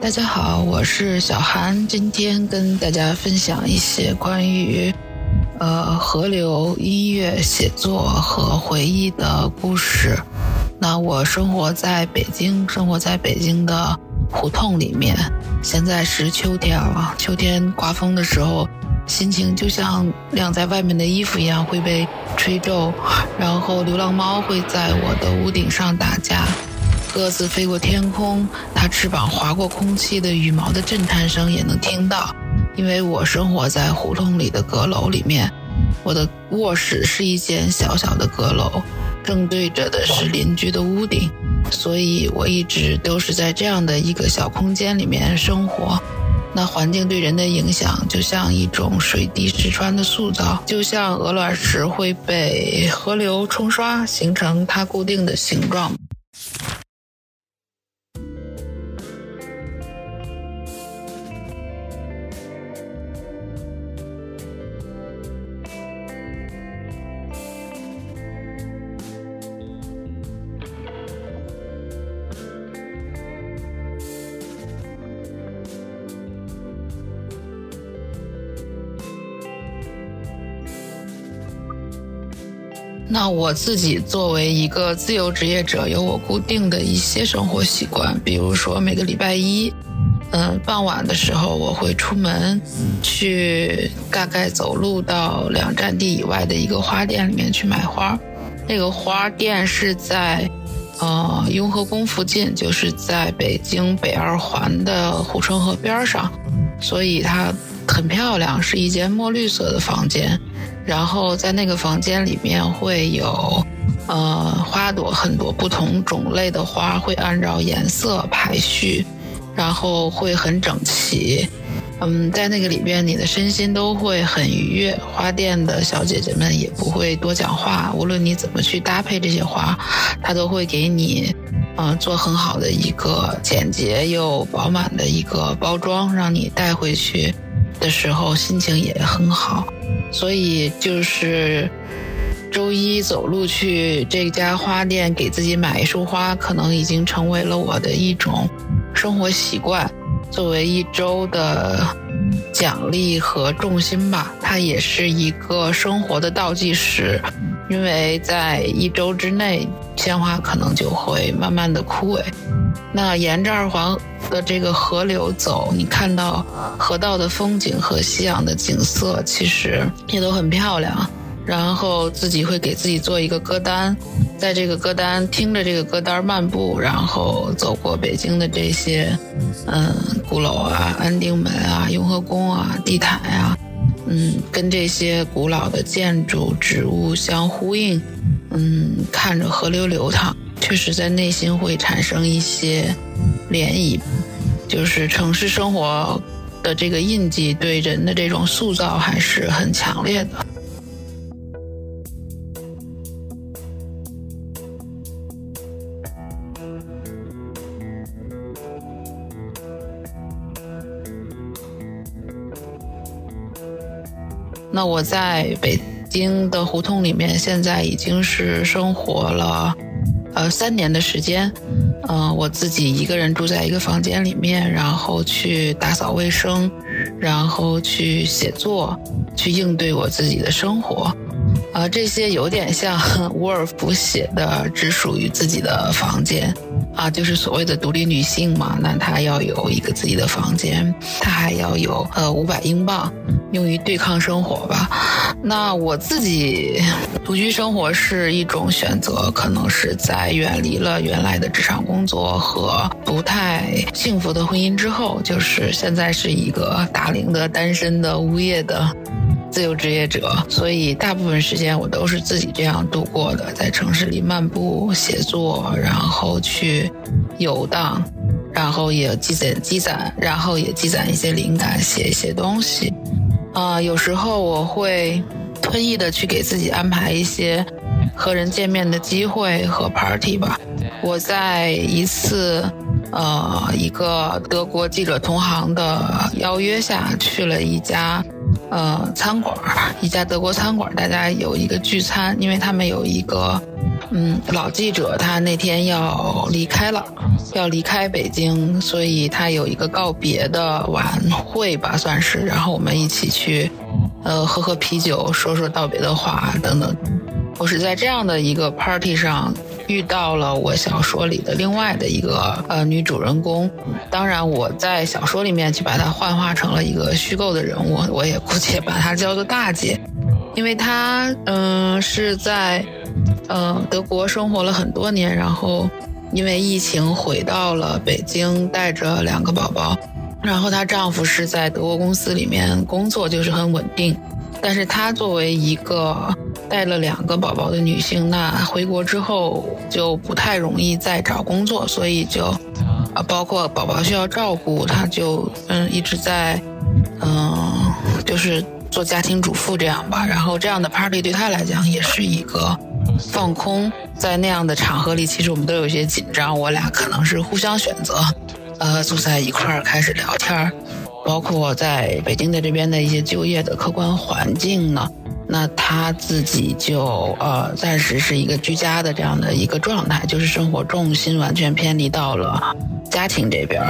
大家好，我是小韩，今天跟大家分享一些关于呃河流、音乐、写作和回忆的故事。那我生活在北京，生活在北京的胡同里面。现在是秋天了，秋天刮风的时候，心情就像晾在外面的衣服一样会被吹皱，然后流浪猫会在我的屋顶上打架。鸽子飞过天空，它翅膀划过空气的羽毛的震颤声也能听到。因为我生活在胡同里的阁楼里面，我的卧室是一间小小的阁楼，正对着的是邻居的屋顶，所以我一直都是在这样的一个小空间里面生活。那环境对人的影响，就像一种水滴石穿的塑造，就像鹅卵石会被河流冲刷，形成它固定的形状。那我自己作为一个自由职业者，有我固定的一些生活习惯，比如说每个礼拜一，嗯，傍晚的时候我会出门去，大概走路到两站地以外的一个花店里面去买花。那个花店是在呃雍和宫附近，就是在北京北二环的护城河边上，所以它很漂亮，是一间墨绿色的房间。然后在那个房间里面会有，呃，花朵很多不同种类的花会按照颜色排序，然后会很整齐。嗯，在那个里边，你的身心都会很愉悦。花店的小姐姐们也不会多讲话，无论你怎么去搭配这些花，她都会给你，嗯，做很好的一个简洁又饱满的一个包装，让你带回去的时候心情也很好。所以就是周一走路去这家花店给自己买一束花，可能已经成为了我的一种生活习惯，作为一周的奖励和重心吧。它也是一个生活的倒计时，因为在一周之内，鲜花可能就会慢慢的枯萎。那沿着二环的这个河流走，你看到河道的风景和夕阳的景色，其实也都很漂亮。然后自己会给自己做一个歌单，在这个歌单听着这个歌单漫步，然后走过北京的这些，嗯，鼓楼啊、安定门啊、雍和宫啊、地坛啊，嗯，跟这些古老的建筑、植物相呼应，嗯，看着河流流淌。确实，在内心会产生一些涟漪，就是城市生活的这个印记对人的这种塑造还是很强烈的。那我在北京的胡同里面，现在已经是生活了。呃，三年的时间，嗯，我自己一个人住在一个房间里面，然后去打扫卫生，然后去写作，去应对我自己的生活。呃，这些有点像 沃尔夫写的《只属于自己的房间》，啊，就是所谓的独立女性嘛。那她要有一个自己的房间，她还要有呃五百英镑，用于对抗生活吧。那我自己独居生活是一种选择，可能是在远离了原来的职场工作和不太幸福的婚姻之后，就是现在是一个大龄的单身的无业的。自由职业者，所以大部分时间我都是自己这样度过的，在城市里漫步、写作，然后去游荡，然后也积攒积攒，然后也积攒一些灵感，写一些东西。啊，有时候我会特意的去给自己安排一些和人见面的机会和 party 吧。我在一次呃一个德国记者同行的邀约下去了一家。呃，餐馆一家德国餐馆，大家有一个聚餐，因为他们有一个嗯，老记者他那天要离开了，要离开北京，所以他有一个告别的晚会吧，算是。然后我们一起去，呃，喝喝啤酒，说说道别的话等等。我是在这样的一个 party 上遇到了我小说里的另外的一个呃女主人公。当然，我在小说里面去把她幻化成了一个虚构的人物，我也姑且把她叫做大姐，因为她嗯是在。嗯，德国生活了很多年，然后因为疫情回到了北京，带着两个宝宝。然后她丈夫是在德国公司里面工作，就是很稳定。但是她作为一个带了两个宝宝的女性，那回国之后就不太容易再找工作，所以就啊，包括宝宝需要照顾，她就嗯一直在嗯就是做家庭主妇这样吧。然后这样的 party 对她来讲也是一个。放空，在那样的场合里，其实我们都有一些紧张。我俩可能是互相选择，呃，坐在一块儿开始聊天儿。包括在北京的这边的一些就业的客观环境呢，那他自己就呃暂时是一个居家的这样的一个状态，就是生活重心完全偏离到了家庭这边。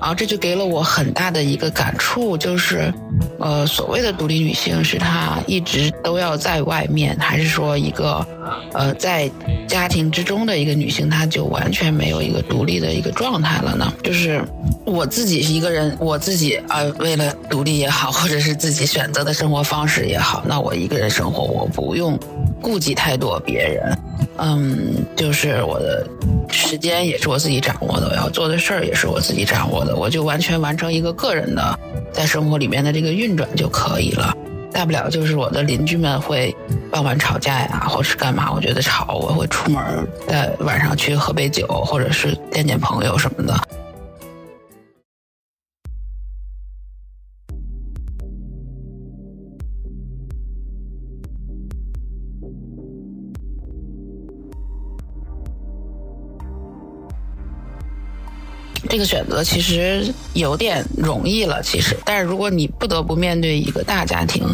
然后这就给了我很大的一个感触，就是，呃，所谓的独立女性是她一直都要在外面，还是说一个，呃，在家庭之中的一个女性，她就完全没有一个独立的一个状态了呢？就是我自己一个人，我自己啊，为了独立也好，或者是自己选择的生活方式也好，那我一个人生活，我不用顾及太多别人。嗯，就是我的时间也是我自己掌握的，我要做的事儿也是我自己掌握的，我就完全完成一个个人的在生活里面的这个运转就可以了。大不了就是我的邻居们会傍晚吵架呀，或是干嘛，我觉得吵，我会出门在晚上去喝杯酒，或者是见见朋友什么的。这个选择其实有点容易了，其实，但是如果你不得不面对一个大家庭，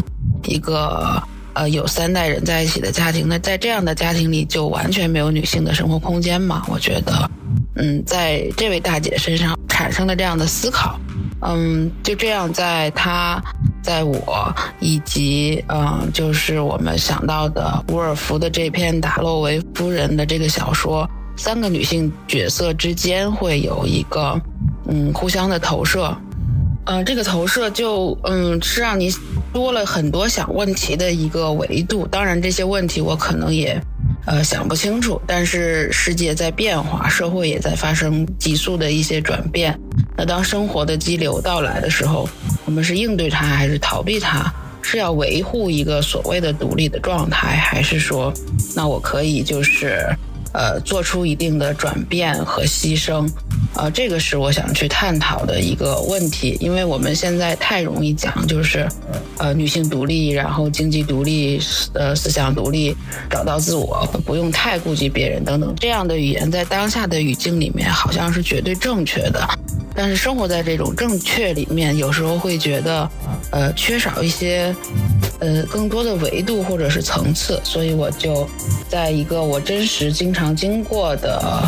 一个呃有三代人在一起的家庭，那在这样的家庭里就完全没有女性的生活空间嘛？我觉得，嗯，在这位大姐身上产生了这样的思考，嗯，就这样，在她，在我以及嗯，就是我们想到的伍尔夫的这篇《达洛维夫人》的这个小说。三个女性角色之间会有一个，嗯，互相的投射，嗯，这个投射就，嗯，是让你多了很多想问题的一个维度。当然，这些问题我可能也，呃，想不清楚。但是世界在变化，社会也在发生急速的一些转变。那当生活的激流到来的时候，我们是应对它还是逃避它？是要维护一个所谓的独立的状态，还是说，那我可以就是？呃，做出一定的转变和牺牲，呃，这个是我想去探讨的一个问题。因为我们现在太容易讲，就是呃，女性独立，然后经济独立，呃，思想独立，找到自我，不用太顾及别人等等这样的语言，在当下的语境里面好像是绝对正确的。但是生活在这种正确里面，有时候会觉得，呃，缺少一些。呃，更多的维度或者是层次，所以我就在一个我真实经常经过的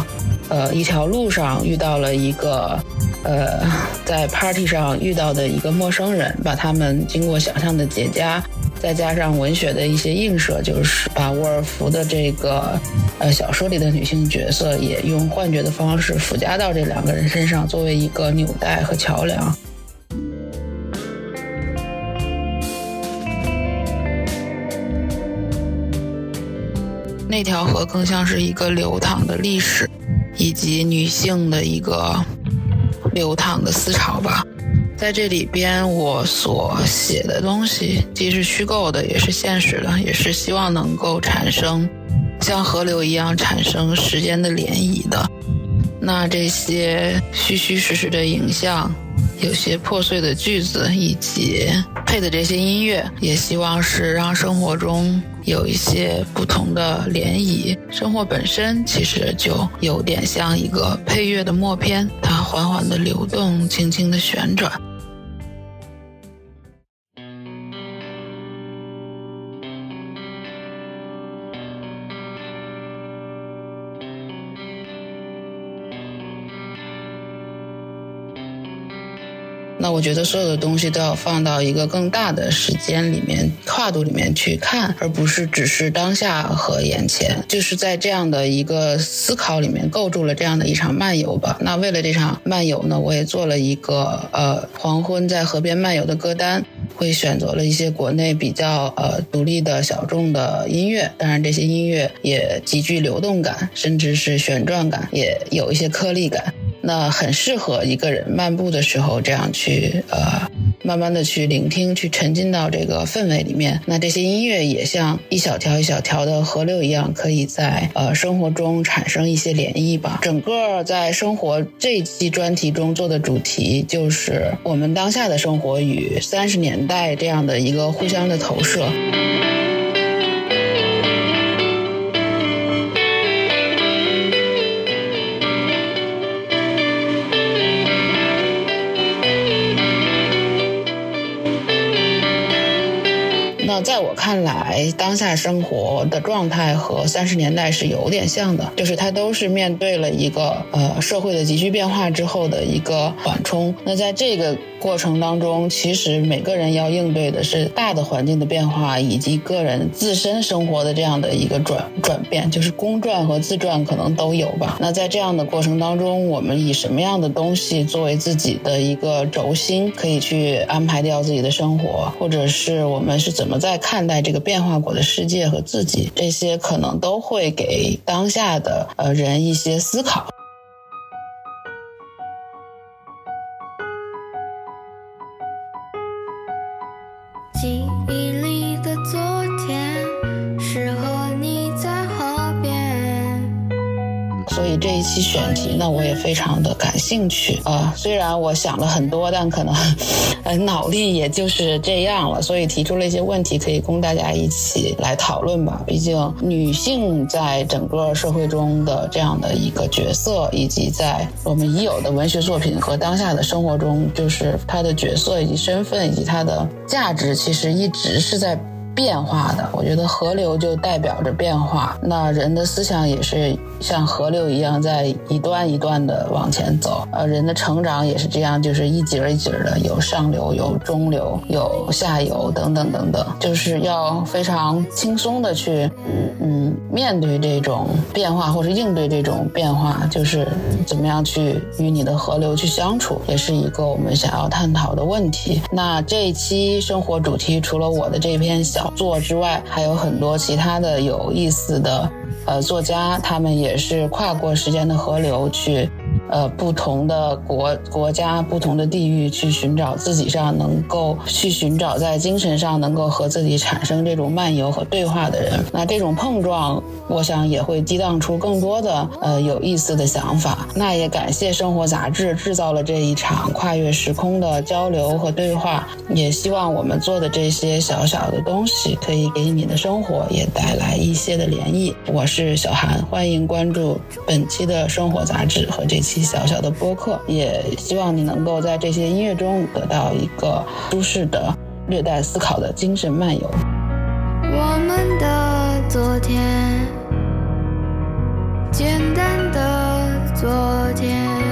呃一条路上遇到了一个呃在 party 上遇到的一个陌生人，把他们经过想象的结痂，再加上文学的一些映射，就是把沃尔夫的这个呃小说里的女性角色也用幻觉的方式附加到这两个人身上，作为一个纽带和桥梁。那条河更像是一个流淌的历史，以及女性的一个流淌的思潮吧。在这里边，我所写的东西既是虚构的，也是现实的，也是希望能够产生像河流一样产生时间的涟漪的。那这些虚虚实实的影像，有些破碎的句子，以及配的这些音乐，也希望是让生活中。有一些不同的涟漪，生活本身其实就有点像一个配乐的默片，它缓缓的流动，轻轻的旋转。那我觉得所有的东西都要放到一个更大的时间里面、跨度里面去看，而不是只是当下和眼前。就是在这样的一个思考里面构筑了这样的一场漫游吧。那为了这场漫游呢，我也做了一个呃黄昏在河边漫游的歌单，会选择了一些国内比较呃独立的小众的音乐。当然，这些音乐也极具流动感，甚至是旋转感，也有一些颗粒感。那很适合一个人漫步的时候这样去呃，慢慢的去聆听，去沉浸到这个氛围里面。那这些音乐也像一小条一小条的河流一样，可以在呃生活中产生一些涟漪吧。整个在生活这期专题中做的主题就是我们当下的生活与三十年代这样的一个互相的投射。在我看来，当下生活的状态和三十年代是有点像的，就是它都是面对了一个呃社会的急剧变化之后的一个缓冲。那在这个过程当中，其实每个人要应对的是大的环境的变化，以及个人自身生活的这样的一个转转变，就是公转和自转可能都有吧。那在这样的过程当中，我们以什么样的东西作为自己的一个轴心，可以去安排掉自己的生活，或者是我们是怎么？在在看待这个变化过的世界和自己，这些可能都会给当下的呃人一些思考。选题呢，我也非常的感兴趣啊。虽然我想了很多，但可能 呃脑力也就是这样了，所以提出了一些问题，可以供大家一起来讨论吧。毕竟女性在整个社会中的这样的一个角色，以及在我们已有的文学作品和当下的生活中，就是她的角色以及身份以及她的价值，其实一直是在。变化的，我觉得河流就代表着变化。那人的思想也是像河流一样，在一段一段的往前走。呃，人的成长也是这样，就是一节一节的，有上流，有中流，有下游，等等等等。就是要非常轻松的去，嗯，面对这种变化，或者应对这种变化，就是怎么样去与你的河流去相处，也是一个我们想要探讨的问题。那这一期生活主题，除了我的这篇小小。作之外，还有很多其他的有意思的，呃，作家，他们也是跨过时间的河流去。呃，不同的国国家、不同的地域，去寻找自己上能够去寻找在精神上能够和自己产生这种漫游和对话的人。那这种碰撞，我想也会激荡出更多的呃有意思的想法。那也感谢生活杂志制造了这一场跨越时空的交流和对话。也希望我们做的这些小小的东西，可以给你的生活也带来一些的涟漪。我是小韩，欢迎关注本期的生活杂志和这期。小小的播客，也希望你能够在这些音乐中得到一个舒适的、略带思考的精神漫游。我们的昨天，简单的昨天。